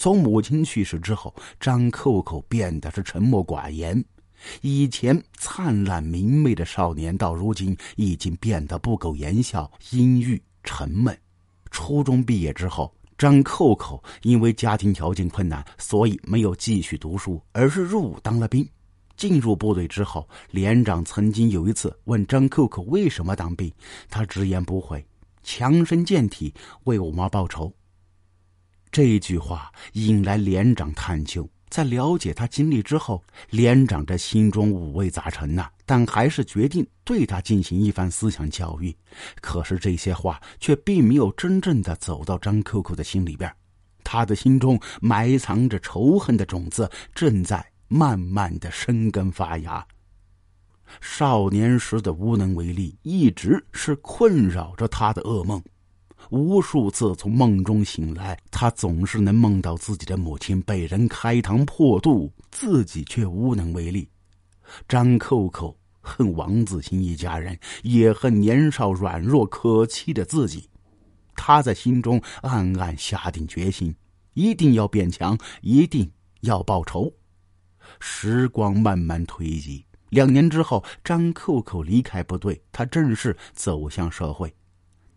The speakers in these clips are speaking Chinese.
从母亲去世之后，张扣扣变得是沉默寡言。以前灿烂明媚的少年，到如今已经变得不苟言笑、阴郁沉闷。初中毕业之后，张扣扣因为家庭条件困难，所以没有继续读书，而是入伍当了兵。进入部队之后，连长曾经有一次问张扣扣为什么当兵，他直言不讳，强身健体，为我妈报仇。这句话引来连长探究。在了解他经历之后，连长这心中五味杂陈呐，但还是决定对他进行一番思想教育。可是这些话却并没有真正的走到张扣扣的心里边，他的心中埋藏着仇恨的种子，正在慢慢的生根发芽。少年时的无能为力，一直是困扰着他的噩梦。无数次从梦中醒来，他总是能梦到自己的母亲被人开膛破肚，自己却无能为力。张扣扣恨王子新一家人，也恨年少软弱可欺的自己。他在心中暗暗下定决心，一定要变强，一定要报仇。时光慢慢推移，两年之后，张扣扣离开部队，他正式走向社会。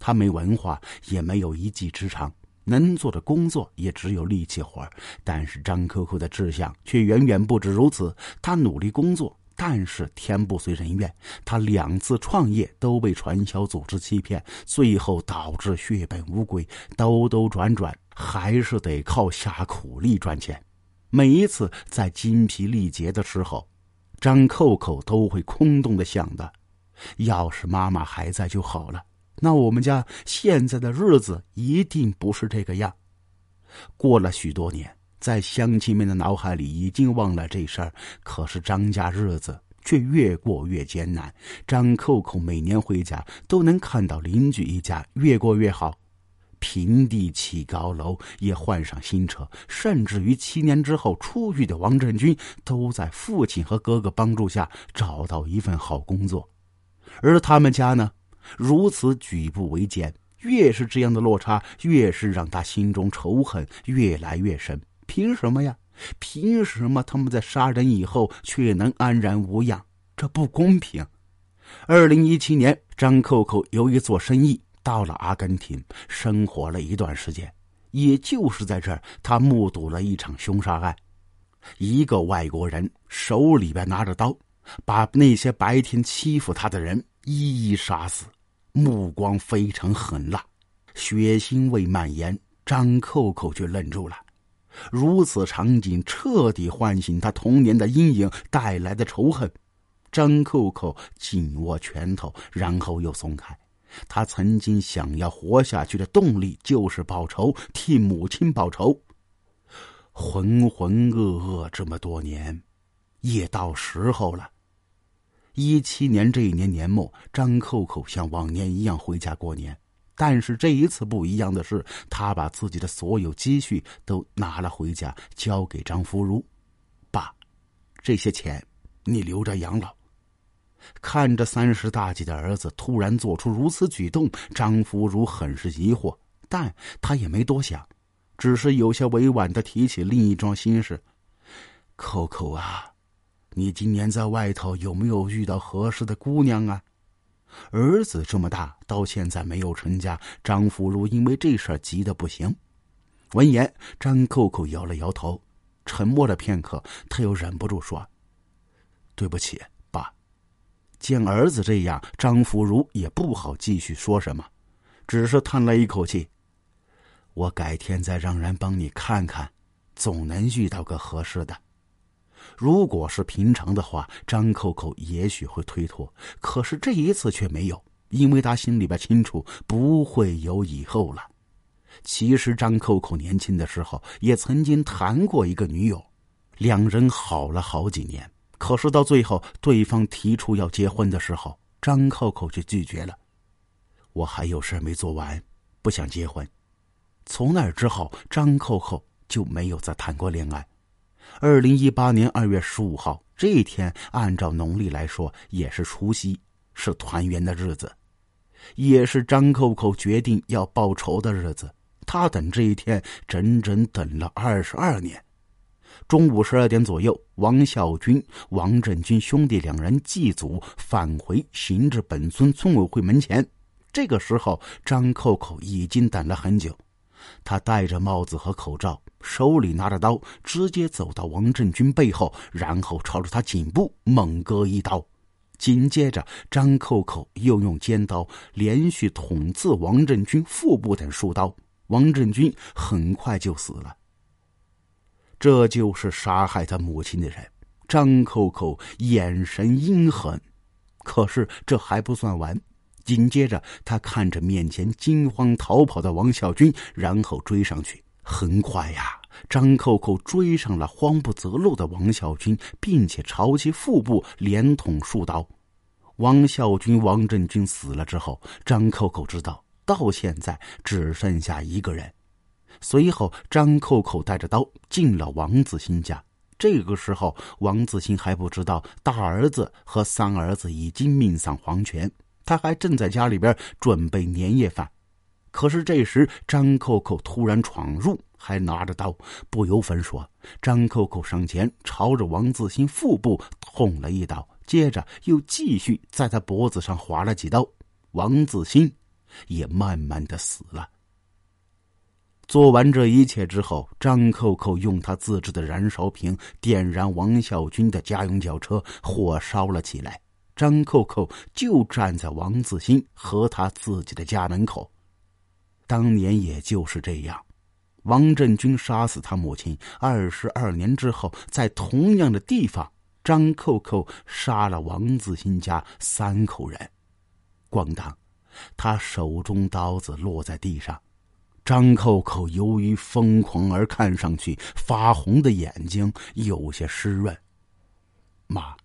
他没文化，也没有一技之长，能做的工作也只有力气活但是张扣扣的志向却远远不止如此。他努力工作，但是天不遂人愿。他两次创业都被传销组织欺骗，最后导致血本无归。兜兜转转，还是得靠下苦力赚钱。每一次在精疲力竭的时候，张扣扣都会空洞的想的：要是妈妈还在就好了。那我们家现在的日子一定不是这个样。过了许多年，在乡亲们的脑海里已经忘了这事儿。可是张家日子却越过越艰难。张扣扣每年回家都能看到邻居一家越过越好，平地起高楼，也换上新车，甚至于七年之后出狱的王振军都在父亲和哥哥帮助下找到一份好工作，而他们家呢？如此举步维艰，越是这样的落差，越是让他心中仇恨越来越深。凭什么呀？凭什么他们在杀人以后却能安然无恙？这不公平！二零一七年，张扣扣由于做生意到了阿根廷，生活了一段时间。也就是在这儿，他目睹了一场凶杀案，一个外国人手里边拿着刀，把那些白天欺负他的人一一杀死。目光非常狠辣，血腥味蔓延。张扣扣却愣住了。如此场景彻底唤醒他童年的阴影带来的仇恨。张扣扣紧握拳头，然后又松开。他曾经想要活下去的动力就是报仇，替母亲报仇。浑浑噩噩这么多年，也到时候了。一七年这一年年末，张扣扣像往年一样回家过年，但是这一次不一样的是，他把自己的所有积蓄都拿了回家，交给张福如。爸，这些钱你留着养老。看着三十大几的儿子突然做出如此举动，张福如很是疑惑，但他也没多想，只是有些委婉的提起另一桩心事：“扣扣啊。”你今年在外头有没有遇到合适的姑娘啊？儿子这么大，到现在没有成家。张福如因为这事急得不行。闻言，张扣扣摇了摇头，沉默了片刻，他又忍不住说：“对不起，爸。”见儿子这样，张福如也不好继续说什么，只是叹了一口气：“我改天再让人帮你看看，总能遇到个合适的。”如果是平常的话，张扣扣也许会推脱，可是这一次却没有，因为他心里边清楚不会有以后了。其实张扣扣年轻的时候也曾经谈过一个女友，两人好了好几年，可是到最后对方提出要结婚的时候，张扣扣却拒绝了。我还有事没做完，不想结婚。从那之后，张扣扣就没有再谈过恋爱。二零一八年二月十五号这一天，按照农历来说也是除夕，是团圆的日子，也是张扣扣决定要报仇的日子。他等这一天整整等了二十二年。中午十二点左右，王孝军、王振军兄弟两人祭祖返回行至本村村委会门前。这个时候，张扣扣已经等了很久。他戴着帽子和口罩，手里拿着刀，直接走到王振军背后，然后朝着他颈部猛割一刀。紧接着，张扣扣又用尖刀连续捅刺王振军腹部等数刀，王振军很快就死了。这就是杀害他母亲的人，张扣扣眼神阴狠。可是这还不算完，紧接着他看着面前惊慌逃跑的王小军，然后追上去。很快呀，张扣扣追上了慌不择路的王小军，并且朝其腹部连捅数刀。王孝军、王振军死了之后，张扣扣知道到现在只剩下一个人。随后，张扣扣带着刀进了王子欣家。这个时候，王子欣还不知道大儿子和三儿子已经命丧黄泉，他还正在家里边准备年夜饭。可是这时，张扣扣突然闯入，还拿着刀，不由分说，张扣扣上前朝着王子兴腹部捅了一刀，接着又继续在他脖子上划了几刀，王子兴也慢慢的死了。做完这一切之后，张扣扣用他自制的燃烧瓶点燃王孝军的家用轿车，火烧了起来。张扣扣就站在王自新和他自己的家门口。当年也就是这样，王振军杀死他母亲。二十二年之后，在同样的地方，张扣扣杀了王自新家三口人。咣当，他手中刀子落在地上。张扣扣由于疯狂而看上去发红的眼睛有些湿润。妈，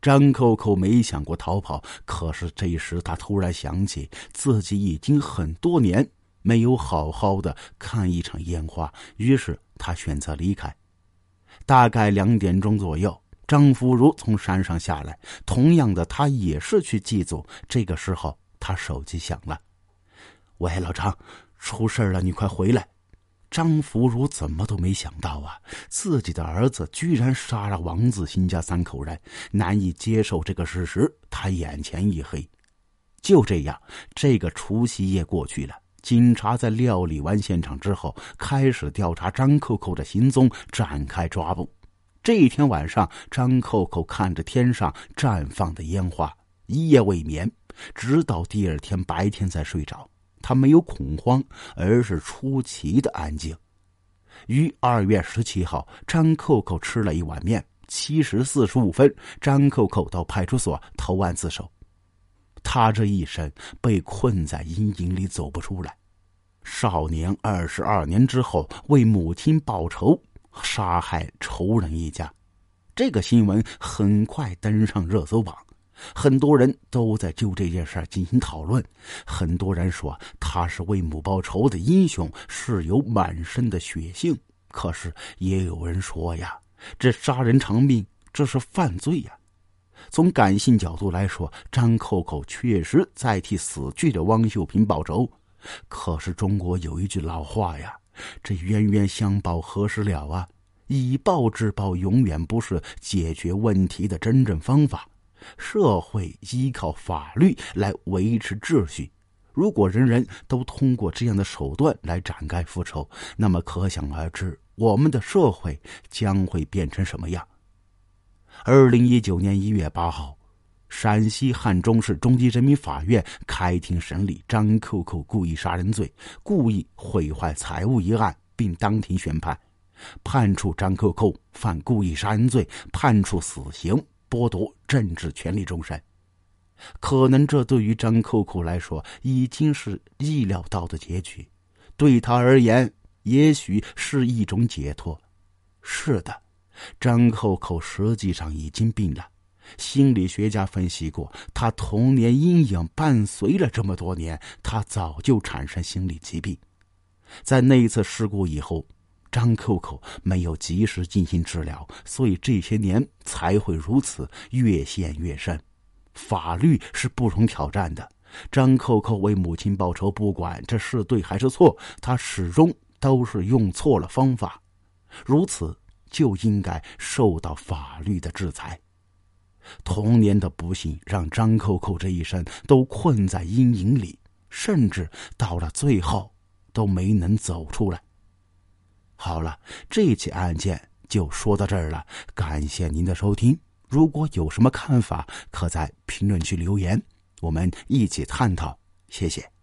张扣扣没想过逃跑，可是这时他突然想起自己已经很多年没有好好的看一场烟花，于是他选择离开。大概两点钟左右，张福如从山上下来，同样的，他也是去祭祖。这个时候，他手机响了，喂，老张。出事了，你快回来！张福如怎么都没想到啊，自己的儿子居然杀了王子新家三口人，难以接受这个事实，他眼前一黑。就这样，这个除夕夜过去了。警察在料理完现场之后，开始调查张扣扣的行踪，展开抓捕。这一天晚上，张扣扣看着天上绽放的烟花，一夜未眠，直到第二天白天才睡着。他没有恐慌，而是出奇的安静。于二月十七号，张扣扣吃了一碗面。七时四十五分，张扣扣到派出所投案自首。他这一生被困在阴影里走不出来。少年二十二年之后为母亲报仇，杀害仇人一家，这个新闻很快登上热搜榜。很多人都在就这件事进行讨论，很多人说他是为母报仇的英雄，是有满身的血性。可是也有人说呀，这杀人偿命，这是犯罪呀。从感性角度来说，张扣扣确实在替死去的汪秀萍报仇。可是中国有一句老话呀，这冤冤相报何时了啊？以暴制暴永远不是解决问题的真正方法。社会依靠法律来维持秩序，如果人人都通过这样的手段来展开复仇，那么可想而知，我们的社会将会变成什么样。二零一九年一月八号，陕西汉中市中级人民法院开庭审理张扣扣故意杀人罪、故意毁坏财物一案，并当庭宣判，判处张扣扣犯故意杀人罪，判处死刑。剥夺政治权利终身，可能这对于张扣扣来说已经是意料到的结局，对他而言也许是一种解脱。是的，张扣扣实际上已经病了。心理学家分析过，他童年阴影伴随了这么多年，他早就产生心理疾病。在那一次事故以后。张扣扣没有及时进行治疗，所以这些年才会如此越陷越深。法律是不容挑战的，张扣扣为母亲报仇，不管这是对还是错，他始终都是用错了方法，如此就应该受到法律的制裁。童年的不幸让张扣扣这一生都困在阴影里，甚至到了最后都没能走出来。好了，这起案件就说到这儿了，感谢您的收听。如果有什么看法，可在评论区留言，我们一起探讨。谢谢。